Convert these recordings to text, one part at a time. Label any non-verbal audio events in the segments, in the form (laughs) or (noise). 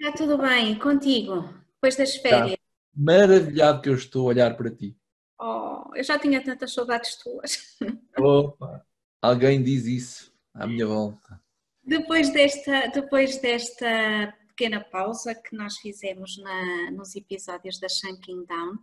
Está tudo bem, contigo, depois das férias. Tá. Maravilhado que eu estou a olhar para ti. Oh, eu já tinha tantas saudades tuas. (laughs) Opa, alguém diz isso à minha volta. Depois desta, depois desta pequena pausa que nós fizemos na, nos episódios da Shanking Down,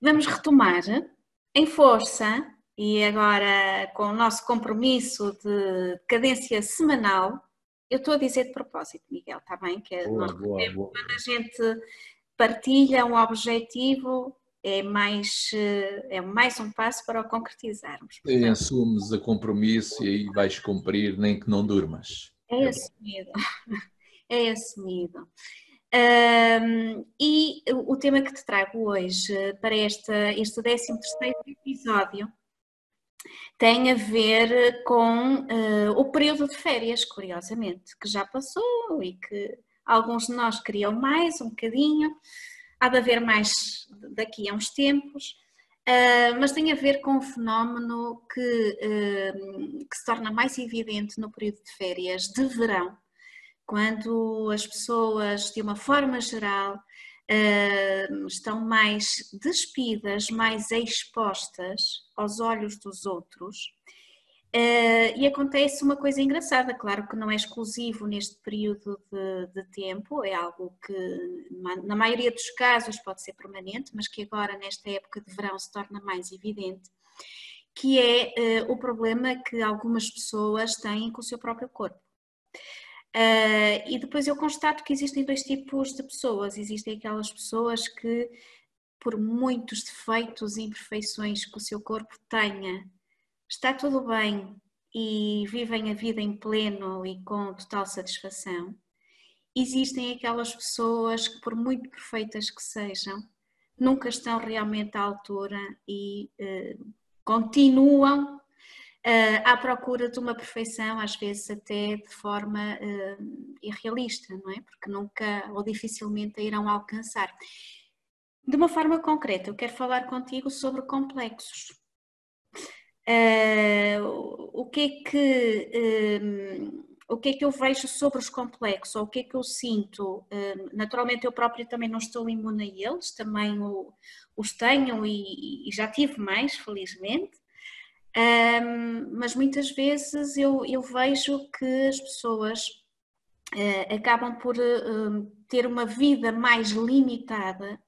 vamos retomar em força e agora com o nosso compromisso de cadência semanal. Eu estou a dizer de propósito, Miguel, está bem? Que é boa, boa, boa. quando a gente partilha um objetivo, é mais, é mais um passo para o concretizarmos. E assumes a compromisso e aí vais cumprir, nem que não durmas. É assumido. (laughs) É assumido. Um, e o tema que te trago hoje para esta, este 13 episódio tem a ver com uh, o período de férias, curiosamente, que já passou e que alguns de nós queriam mais, um bocadinho, há de haver mais daqui a uns tempos. Uh, mas tem a ver com um fenómeno que, uh, que, se torna mais evidente no período de férias de verão, quando as pessoas, de uma forma geral, estão mais despidas, mais expostas aos olhos dos outros Uh, e acontece uma coisa engraçada, claro que não é exclusivo neste período de, de, tempo, é algo que na maioria dos casos pode ser permanente, mas que agora nesta época de verão se torna mais evidente, que é uh, o problema que algumas pessoas têm com o seu próprio corpo. Uh, e depois eu constato que existem dois tipos de pessoas. Existem aquelas pessoas que, por muitos defeitos e imperfeições que o seu corpo tenha, está tudo bem e vivem a vida em pleno e com total satisfação. Existem aquelas pessoas que, por muito perfeitas que sejam, nunca estão realmente à altura e eh, continuam eh, à procura de uma perfeição, às vezes até de forma eh, irrealista, não é? Porque nunca ou dificilmente a irão alcançar. De uma forma concreta, eu quero falar contigo sobre complexos. Uh, o que é que um, o que é que eu vejo sobre os complexos, ou o que é que eu sinto? Um, naturalmente eu própria também não estou imune a eles, também os tenho e, já tive mais, felizmente. Um, mas muitas vezes eu, eu, vejo que as pessoas uh, acabam por uh, ter uma vida mais limitada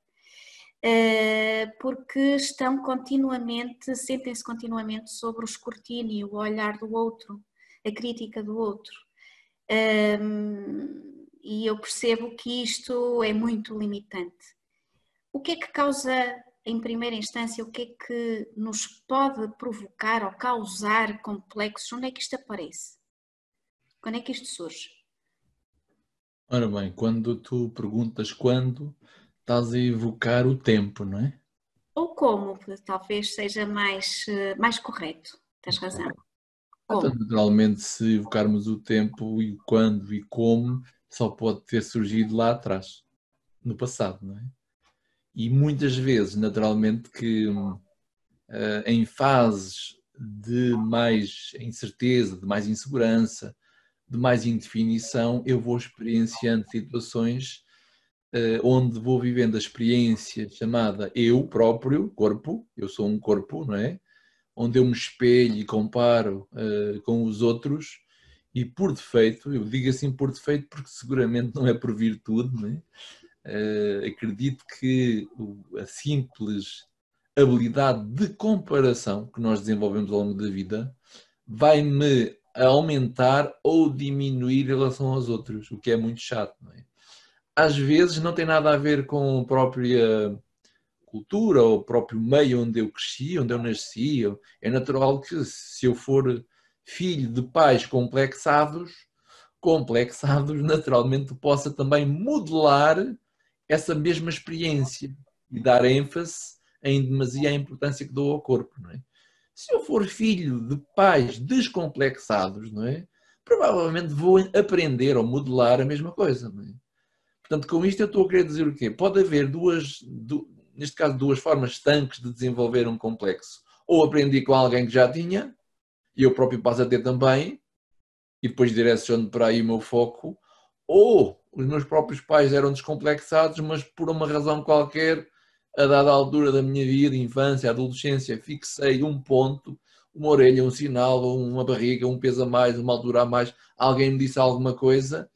eh, porque estão continuamente, sentem-se continuamente sobre o escrutínio, o olhar do outro, a crítica do outro. E eu percebo que isto é muito limitante. O que é que causa, em primeira instância, o que é que nos pode provocar ou causar complexos? Onde é que isto aparece? Quando é que isto surge? Ora bem, quando tu perguntas quando, estás a evocar o tempo, não é? Ou como, talvez seja mais, eh, mais correto, tens razão. Então, naturalmente, se evocarmos o tempo e quando e como, só pode ter surgido lá atrás, no passado, não é? E muitas vezes, naturalmente, que uh, em fases de mais incerteza, de mais insegurança, de mais indefinição, eu vou experienciando situações uh, onde vou vivendo a experiência chamada eu próprio, corpo, eu sou um corpo, não é? Onde eu me espelho e comparo uh, com os outros e por defeito, eu digo assim por defeito porque seguramente não é por virtude, não é? Uh, acredito que a simples habilidade de comparação que nós desenvolvemos ao longo da vida vai-me aumentar ou diminuir em relação aos outros, o que é muito chato, é? às vezes não tem nada a ver com a própria cultura ou o próprio meio onde eu cresci, onde eu nasci. É natural que se eu for filho de pais complexados, complexados, (laughs) naturalmente possa também modelar essa mesma experiência e dar ênfase em demasia à importância que dou ao corpo. Não é? Se eu for filho de pais descomplexados, não é? provavelmente vou aprender ou modelar a mesma coisa. Não é? Portanto, com isto eu estou a querer dizer o quê? Pode haver duas, du, neste caso, duas formas estanques de desenvolver um complexo. Ou aprendi com alguém que já tinha, e eu próprio passo a ter também, e depois direciono para aí o meu foco, ou os meus próprios pais eram descomplexados, mas por uma razão qualquer, a dada altura da minha vida, infância, adolescência, fixei um ponto, uma orelha, um sinal, uma barriga, um peso a mais, uma altura a mais, alguém me disse alguma coisa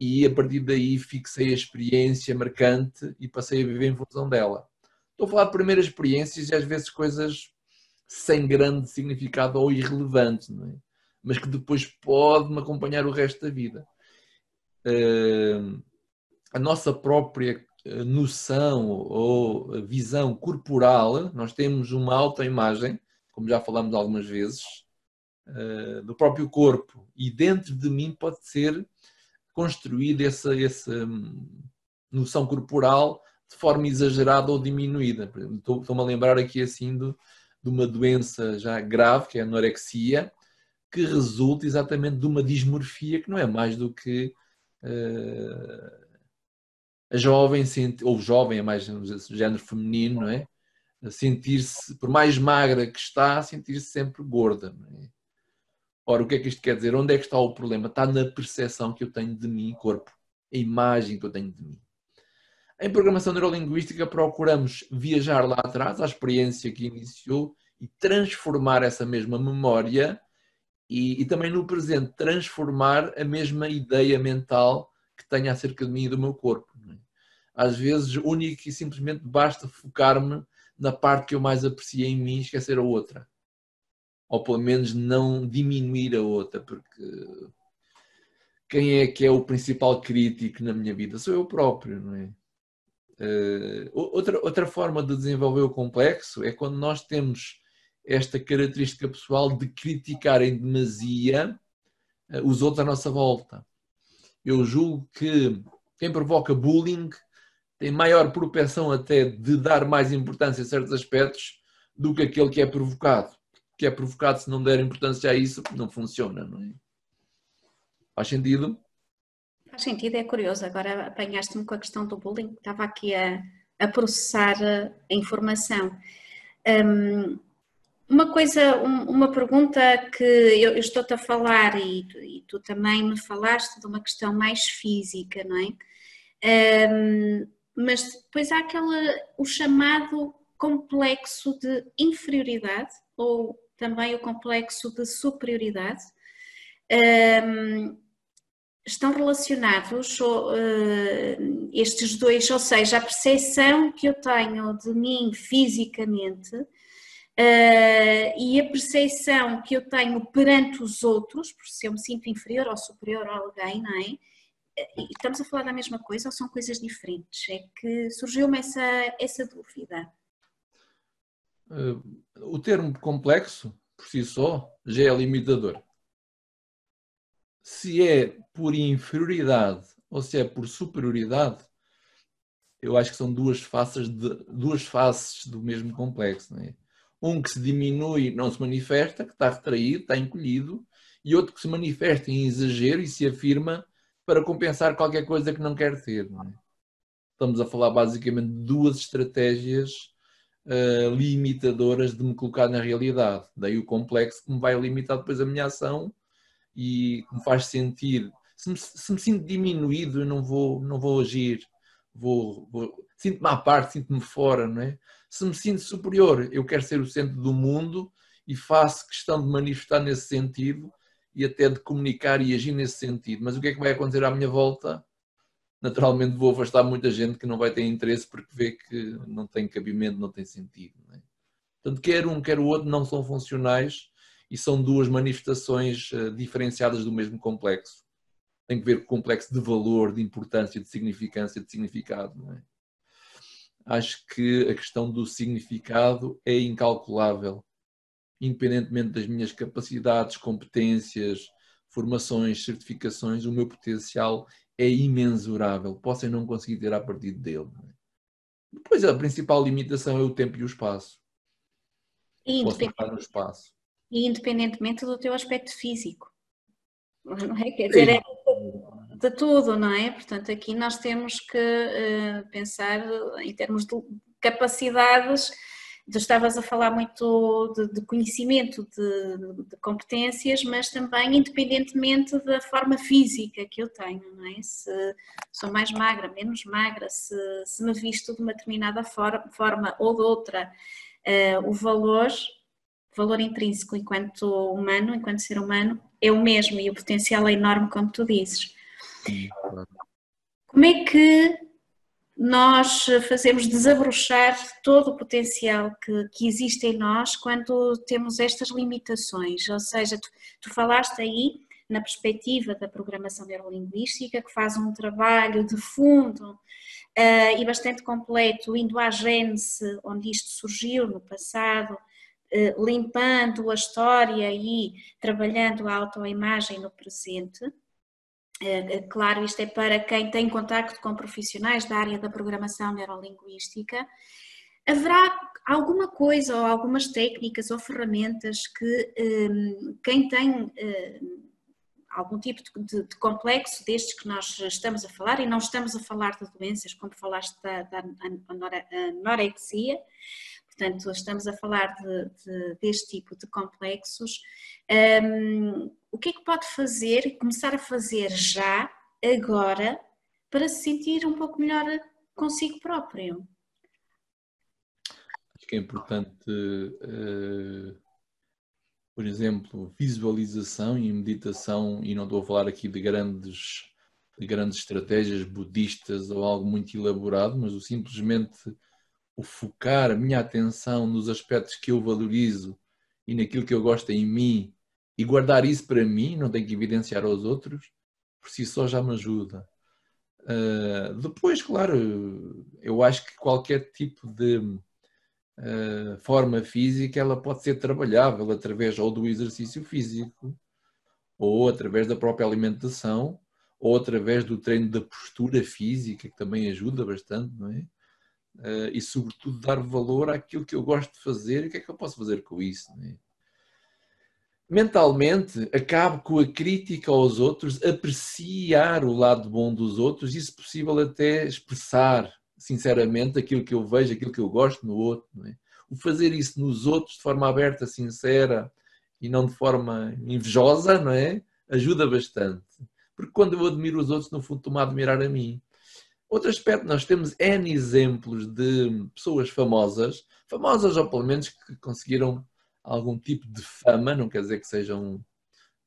e a partir daí fixei a experiência marcante e passei a viver em função dela. Estou a falar de primeiras experiências e às vezes coisas sem grande significado ou irrelevantes, é? mas que depois pode-me acompanhar o resto da vida. Uh, a nossa própria eh, noção ou visão corporal, nós temos uma autoimagem, como já falamos algumas vezes, uh, do próprio corpo e dentro de mim pode ser construída essa, essa hum, noção corporal de forma exagerada ou diminuída. Estou-me a lembrar aqui assim do, de uma doença já grave, que é a anorexia, que resulta exatamente de uma dismorfia que não é mais do que uh, a jovem, ou jovem é mais género feminino, não é? Sentir-se, por mais magra que está, sentir-se sempre gorda. É? Ora, o que é que isto quer dizer? Onde é que está o problema? Está na percepção que eu tenho de mim, corpo, a imagem que eu tenho de mim. Em programação neurolinguística procuramos viajar lá atrás, à experiência que iniciou, e transformar essa mesma memória e, e também no presente transformar a mesma ideia mental que tenho acerca de mim e do meu corpo. É? Às vezes, único e simplesmente basta focar-me na parte que eu mais aprecio em mim e esquecer a outra. Ou pelo menos não diminuir a outra, porque quem é que é o principal crítico na minha vida? Sou eu próprio, não é? Uh, outra, outra forma de desenvolver o complexo é quando nós temos esta característica pessoal de criticar em demasia uh, os outros à nossa volta. Eu julgo que quem provoca bullying tem maior propensão até de dar mais importância a certos aspectos do que aquele que é provocado. Que é provocado, se não der importância a isso, não funciona, não é? Faz sentido? Faz sentido, é curioso. Agora apanhaste-me com a questão do bullying, estava aqui a, a processar a informação. Um, uma coisa, um, uma pergunta que eu, estou-te a falar e tu, e tu, também me falaste de uma questão mais física, não é? Um, mas depois há aquela, o chamado complexo de inferioridade ou também o complexo de superioridade. Um, estão relacionados uh, estes dois, ou seja, a percepção que eu tenho de mim fisicamente uh, e a percepção que eu tenho perante os outros, por se eu me sinto inferior ou superior a alguém, não é? Estamos a falar da mesma coisa ou são coisas diferentes? É que surgiu-me essa, essa dúvida. Uh, o termo complexo, por si só, já é limitador se é por inferioridade ou se é por superioridade, eu acho que são duas faces, de, duas faces do mesmo complexo. É? Um que se diminui não se manifesta, que está retraído, está encolhido, e outro que se manifesta em exagero e se afirma para compensar qualquer coisa que não quer ter. Não é? Estamos a falar basicamente de duas estratégias uh, limitadoras de me colocar na realidade. Daí o complexo que me vai limitar depois a minha ação e me faz sentir. Se me, se me sinto diminuído, eu não vou, não vou agir, vou, vou sinto-me à parte, sinto-me fora, não é? Se me sinto superior, eu quero ser o centro do mundo e faço questão de manifestar nesse sentido e até de comunicar e agir nesse sentido. Mas o que é que vai acontecer à minha volta? Naturalmente vou afastar muita gente que não vai ter interesse porque vê que não tem cabimento, não tem sentido. Não é? Portanto, quer um, quer o outro não são funcionais e são duas manifestações uh, diferenciadas do mesmo complexo. Tem que ver com o complexo de valor, de importância, de significância, de significado. É? Acho que a questão do significado é incalculável, independentemente das minhas capacidades, competências, formações, certificações, o meu potencial é imensurável, possam não conseguir ter a partir dele. É? Depois a principal limitação é o tempo e o espaço. E, independente... no espaço. e independentemente do teu aspecto físico. (laughs) Não é? Quer dizer, é de tudo, não é? Portanto, aqui nós temos que uh, pensar em termos de capacidades Tu estavas a falar muito de, de conhecimento, de, de, competências, mas também independentemente da forma física que eu tenho, não é? Se sou mais magra, menos magra, se, se me visto de uma determinada forma, forma ou de outra, uh, o valor, valor intrínseco enquanto humano, enquanto ser humano, é o mesmo e o potencial é enorme, como tu dizes. Como é que nós fazemos desabrochar todo o potencial que, que, existe em nós quando temos estas limitações. Ou seja, tu, tu falaste aí na perspectiva da programação neurolinguística, que faz um trabalho de fundo uh, e bastante completo, indo à gênese onde isto surgiu no passado, uh, limpando a história e trabalhando a autoimagem no presente. É, é, claro, isto é para quem tem contacto com profissionais da área da programação neurolinguística. Haverá alguma coisa ou algumas técnicas ou ferramentas que um, quem tem um, algum tipo de, de, complexo destes que nós estamos a falar, e não estamos a falar de doenças como falaste da, da anorexia, portanto estamos a falar de, de, deste tipo de complexos, um, o que é que pode fazer começar a fazer já, agora, para se sentir um pouco melhor consigo próprio? Acho que é importante, uh, por exemplo, visualização e meditação, e não estou a falar aqui de grandes, de grandes estratégias budistas ou algo muito elaborado, mas o simplesmente o focar a minha atenção nos aspectos que eu valorizo e naquilo que eu gosto em mim e guardar isso para mim, não tenho que evidenciar aos outros, por si só já me ajuda. Uh, depois, claro, eu acho que qualquer tipo de uh, forma física ela pode ser trabalhável através ou do exercício físico, ou através da própria alimentação, ou através do treino da postura física, que também ajuda bastante, não é? Uh, e sobretudo dar valor àquilo que eu gosto de fazer e o que é que eu posso fazer com isso. Não é? mentalmente acabo com a crítica aos outros, apreciar o lado bom dos outros e, se possível, até expressar sinceramente aquilo que eu vejo, aquilo que eu gosto no outro. É? O fazer isso nos outros de forma aberta, sincera e não de forma invejosa, não é? Ajuda bastante. Porque quando eu admiro os outros, no fundo, estou-me a admirar a mim. Outro aspecto, nós temos N exemplos de pessoas famosas, famosas ou pelo menos que conseguiram algum tipo de fama, não quer dizer que sejam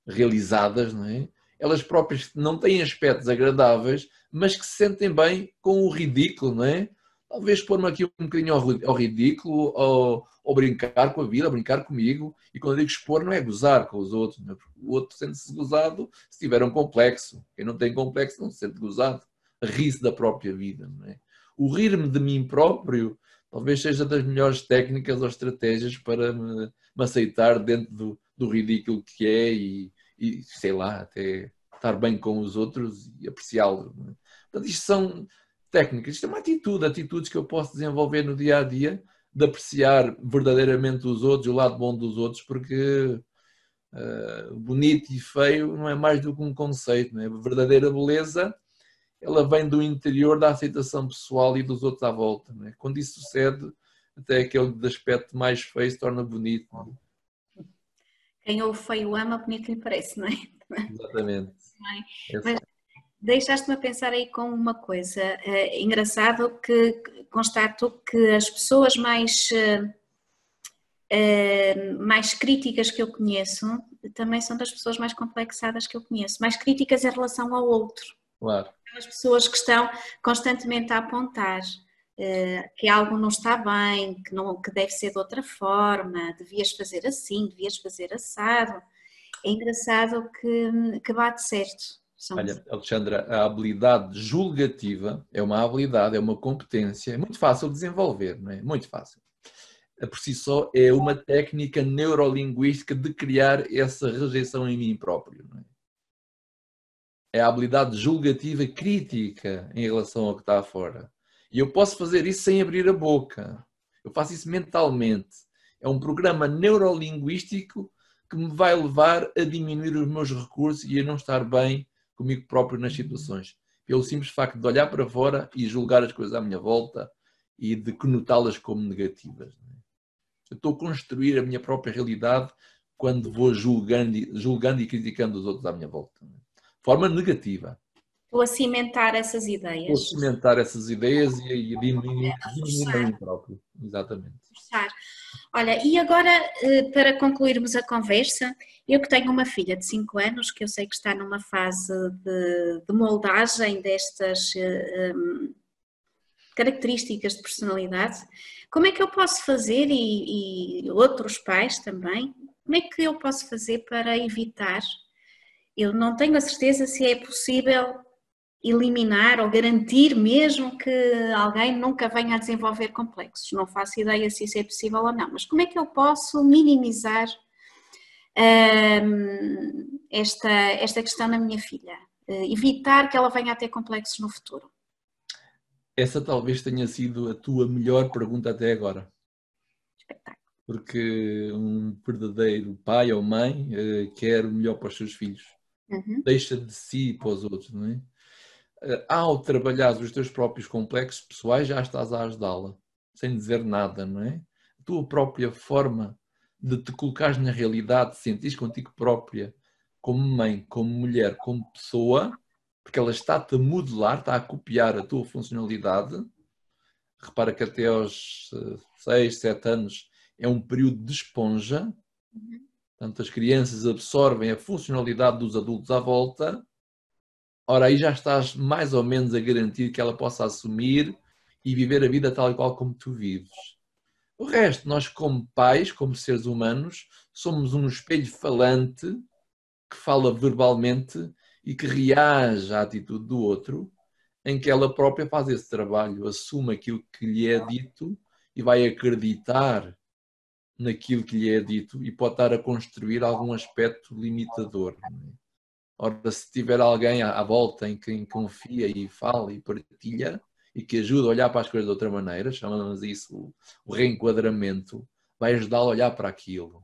realizadas, não é? Elas próprias não têm aspectos agradáveis, mas que se sentem bem com o ridículo, não é? Talvez pôr-me aqui um bocadinho ao, ridículo, ou, ou, brincar com a vida, brincar comigo. E quando eu digo expor, não é gozar com os outros, é? o outro sente-se gozado se tiver um complexo. Quem não tem complexo não se sente gozado. Ri-se da própria vida, é? O rir-me de mim próprio talvez seja das melhores técnicas ou estratégias para me me aceitar dentro do, do ridículo que é e, e, sei lá, até estar bem com os outros e apreciá-los. É? Portanto, isto são técnicas, isto é uma atitude, atitudes que eu posso desenvolver no dia a dia de apreciar verdadeiramente os outros, o lado bom dos outros, porque uh, bonito e feio não é mais do que um conceito, não é? Verdadeira beleza ela vem do interior da aceitação pessoal e dos outros à volta. Não é? Quando isso sucede, até aquele de aspecto mais feio se torna bonito. É? Quem o feio ama, bonito lhe parece, não é? Exatamente. (laughs) É? Mas deixaste-me a pensar aí com uma coisa. É engraçado que constato que as pessoas mais, é, mais críticas que eu conheço também são das pessoas mais complexadas que eu conheço. Mais críticas em relação ao outro. Claro. As pessoas que estão constantemente a apontar. Eh, que algo não está bem, que, não, que deve ser de outra forma, devias fazer assim, devias fazer assado. É engraçado que, que bate certo. São... Olha, Alexandra, a habilidade julgativa é uma habilidade, é uma competência, é muito fácil de desenvolver, não é? Muito fácil. Por si só, é uma técnica neurolinguística de criar essa rejeição em mim próprio. Não é? É a habilidade julgativa crítica em relação ao que está fora. E eu posso fazer isso sem abrir a boca. Eu faço isso mentalmente. É um programa neurolinguístico que me vai levar a diminuir os meus recursos e a não estar bem comigo próprio nas situações. Pelo simples facto de olhar para fora e julgar as coisas à minha volta e de conotá-las como negativas. Eu estou a construir a minha própria realidade quando vou julgando, julgando e criticando os outros à minha volta. Forma negativa. Estou a cimentar essas ideias. Estou a cimentar essas ideias e a diminuir, mim próprio. Exatamente. Forçar. Olha, e agora, eh, para concluirmos a conversa, eu que tenho uma filha de 5 anos, que eu sei que está numa fase de, de moldagem destas um, eh, ehm, características de personalidade, como é que eu posso fazer, e, e outros pais também, como é que eu posso fazer para evitar? Eu não tenho a certeza se é possível eliminar ou garantir mesmo que alguém nunca venha a desenvolver complexos. Não faço ideia se isso é possível ou não, mas como é que eu posso minimizar hum, esta, esta questão na minha filha? Uh, evitar que ela venha a ter complexos no futuro? Essa talvez tenha sido a tua melhor pergunta até agora. Espetáculo. Porque um verdadeiro pai ou mãe uh, quer o melhor para os seus filhos. Uhum. Deixa de si para os outros, não é? Eh, ao trabalhar os teus próprios complexos pessoais, já estás a ajudá-la, sem dizer nada, não é? A tua própria forma de te colocares na realidade, de sentir contigo própria, como mãe, como mulher, como pessoa, porque ela está-te a modelar, está a copiar a tua funcionalidade. Repara que até aos 6, eh, 7 anos é um período de esponja. Uhum. Portanto, as crianças absorvem a funcionalidade dos adultos à volta Ora, aí já estás mais ou menos a garantir que ela possa assumir e viver a vida tal e qual como tu vives. O resto, nós como pais, como seres humanos, somos um espelho falante que fala verbalmente e que reage à atitude do outro, em que ela própria faz esse trabalho, assume aquilo que lhe é dito e vai acreditar naquilo que lhe é dito e pode estar a construir algum aspecto limitador. Ora, se tiver alguém à, volta em quem confia e fala e partilha e que ajuda a olhar para as coisas de outra maneira, chamamos isso o reenquadramento, vai ajudá-lo a olhar para aquilo.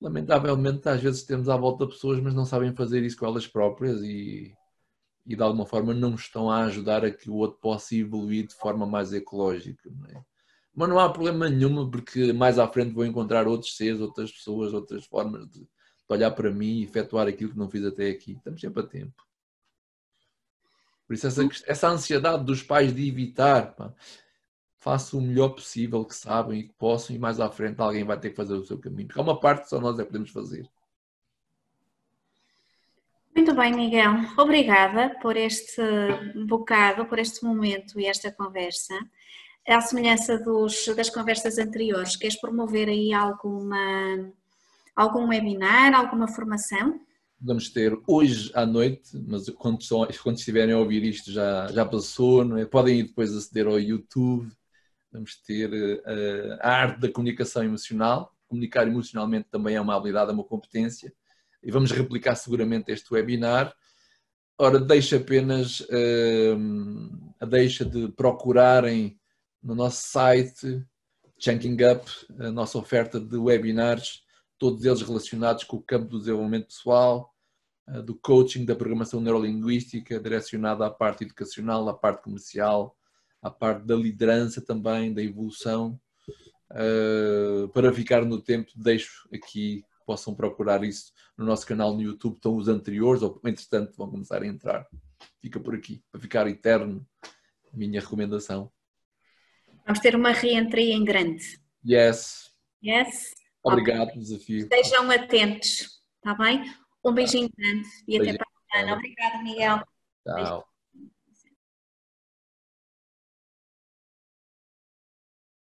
Lamentavelmente, às vezes temos à volta pessoas, mas não sabem fazer isso com elas próprias e, e de alguma forma não estão a ajudar a que o outro possa evoluir de forma mais ecológica. Não é? Mas não há problema nenhum, porque mais à frente vou encontrar outros seres, outras pessoas, outras formas de, olhar para mim e efetuar aquilo que não fiz até aqui. Estamos sempre a tempo. Por isso, essa, essa ansiedade dos pais de evitar, pá, façam o melhor possível que sabem e que possam, e mais à frente alguém vai ter que fazer o seu caminho. Porque há uma parte que só nós é que podemos fazer. Muito bem, Miguel. Obrigada por este bocado, por este momento e esta conversa. À semelhança dos, das conversas anteriores, queres promover aí alguma algum webinar, alguma formação? Vamos ter hoje à noite, mas quando, quando estiverem a ouvir isto já, já passou, não é? podem ir depois aceder ao YouTube. Vamos ter uh, a arte da comunicação emocional. Comunicar emocionalmente também é uma habilidade, é uma competência. E vamos replicar seguramente este webinar. Ora, deixa apenas uh, a deixa de procurarem no nosso site Chunking Up a nossa oferta de webinars todos eles relacionados com o campo do desenvolvimento pessoal, eh, do coaching, da programação neurolinguística, direcionada à parte educacional, à parte comercial, à parte da liderança também, da evolução. Eh, para ficar no tempo, deixo aqui, possam procurar isso no nosso canal no YouTube, estão os anteriores, ou entretanto vão começar a entrar. Fica por aqui, para ficar eterno, minha recomendação. Vamos ter uma reentria em grande. Yes. Yes. Obrigado pelo desafio. Estejam atentos, está bem? Um beijinho grande e até para a semana. Obrigada, Miguel. Tchau.